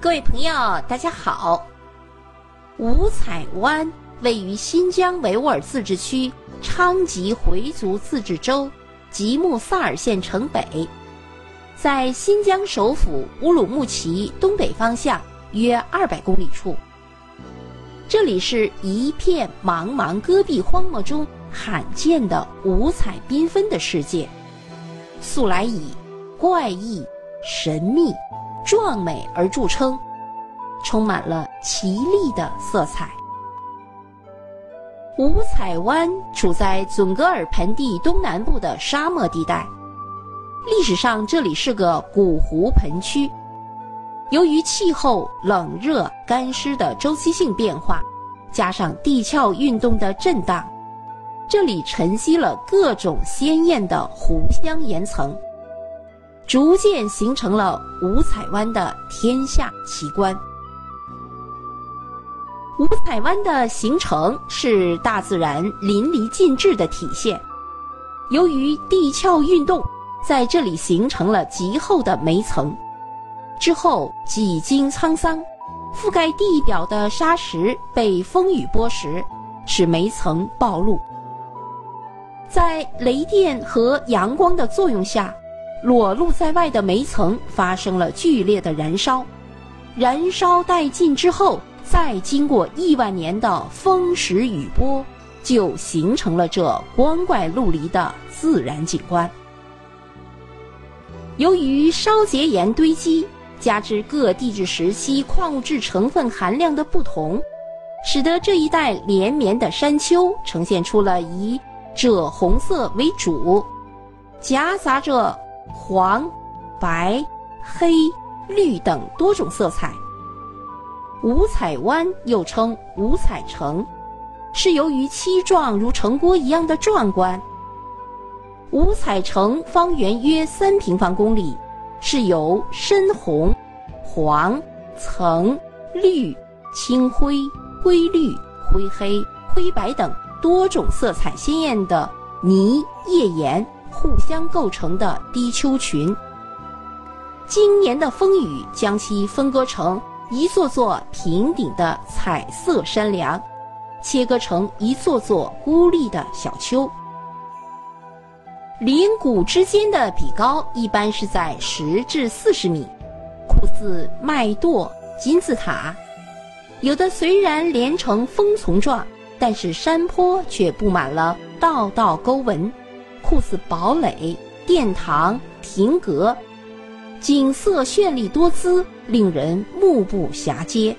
各位朋友，大家好。五彩湾位于新疆维吾尔自治区昌吉回族自治州吉木萨尔县城北，在新疆首府乌鲁木齐东北方向约二百公里处。这里是一片茫茫戈壁荒漠中罕见的五彩缤纷的世界，素来以怪异、神秘。壮美而著称，充满了奇丽的色彩。五彩湾处在准格尔盆地东南部的沙漠地带，历史上这里是个古湖盆区。由于气候冷热干湿的周期性变化，加上地壳运动的震荡，这里沉积了各种鲜艳的湖香岩层。逐渐形成了五彩湾的天下奇观。五彩湾的形成是大自然淋漓尽致的体现。由于地壳运动，在这里形成了极厚的煤层，之后几经沧桑，覆盖地表的沙石被风雨剥蚀，使煤层暴露。在雷电和阳光的作用下。裸露在外的煤层发生了剧烈的燃烧，燃烧殆尽之后，再经过亿万年的风蚀雨波，就形成了这光怪陆离的自然景观。由于烧结岩堆积，加之各地质时期矿物质成分含量的不同，使得这一带连绵的山丘呈现出了以赭红色为主，夹杂着。黄、白、黑、绿等多种色彩。五彩湾又称五彩城，是由于漆状如城郭一样的壮观。五彩城方圆约三平方公里，是由深红、黄、橙、绿、青灰、灰绿、灰黑、灰白等多种色彩鲜艳的泥页岩。互相构成的低丘群，今年的风雨将其分割成一座座平顶的彩色山梁，切割成一座座孤立的小丘。林谷之间的比高一般是在十至四十米，酷似麦垛、金字塔。有的虽然连成峰丛状，但是山坡却布满了道道沟纹。酷似堡垒、殿堂、亭阁，景色绚丽多姿，令人目不暇接。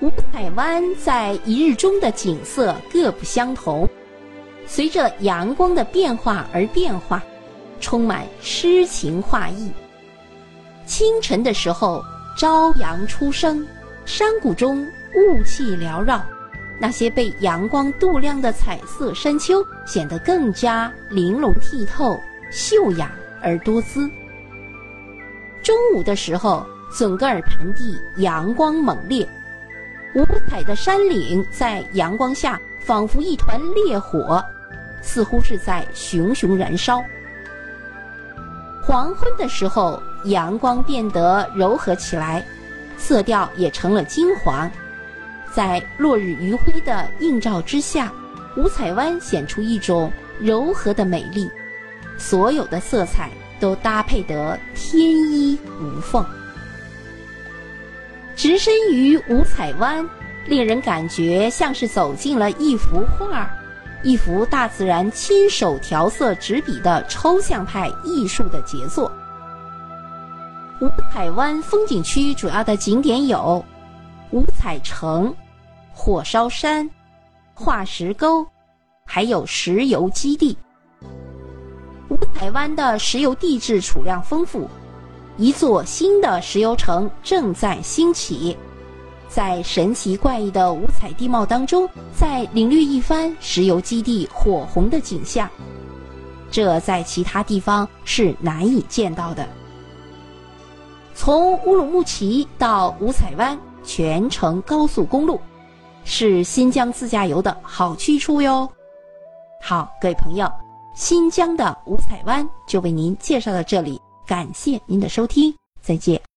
五彩湾在一日中的景色各不相同，随着阳光的变化而变化，充满诗情画意。清晨的时候，朝阳初升，山谷中雾气缭绕。那些被阳光镀亮的彩色山丘显得更加玲珑剔透、秀雅而多姿。中午的时候，准噶尔盆地阳光猛烈，五彩的山岭在阳光下仿佛一团烈火，似乎是在熊熊燃烧。黄昏的时候，阳光变得柔和起来，色调也成了金黄。在落日余晖的映照之下，五彩湾显出一种柔和的美丽，所有的色彩都搭配得天衣无缝。置身于五彩湾，令人感觉像是走进了一幅画，一幅大自然亲手调色执笔的抽象派艺术的杰作。五彩湾风景区主要的景点有。五彩城、火烧山、化石沟，还有石油基地。五彩湾的石油地质储量丰富，一座新的石油城正在兴起。在神奇怪异的五彩地貌当中，再领略一番石油基地火红的景象，这在其他地方是难以见到的。从乌鲁木齐到五彩湾。全程高速公路，是新疆自驾游的好去处哟。好，各位朋友，新疆的五彩湾就为您介绍到这里，感谢您的收听，再见。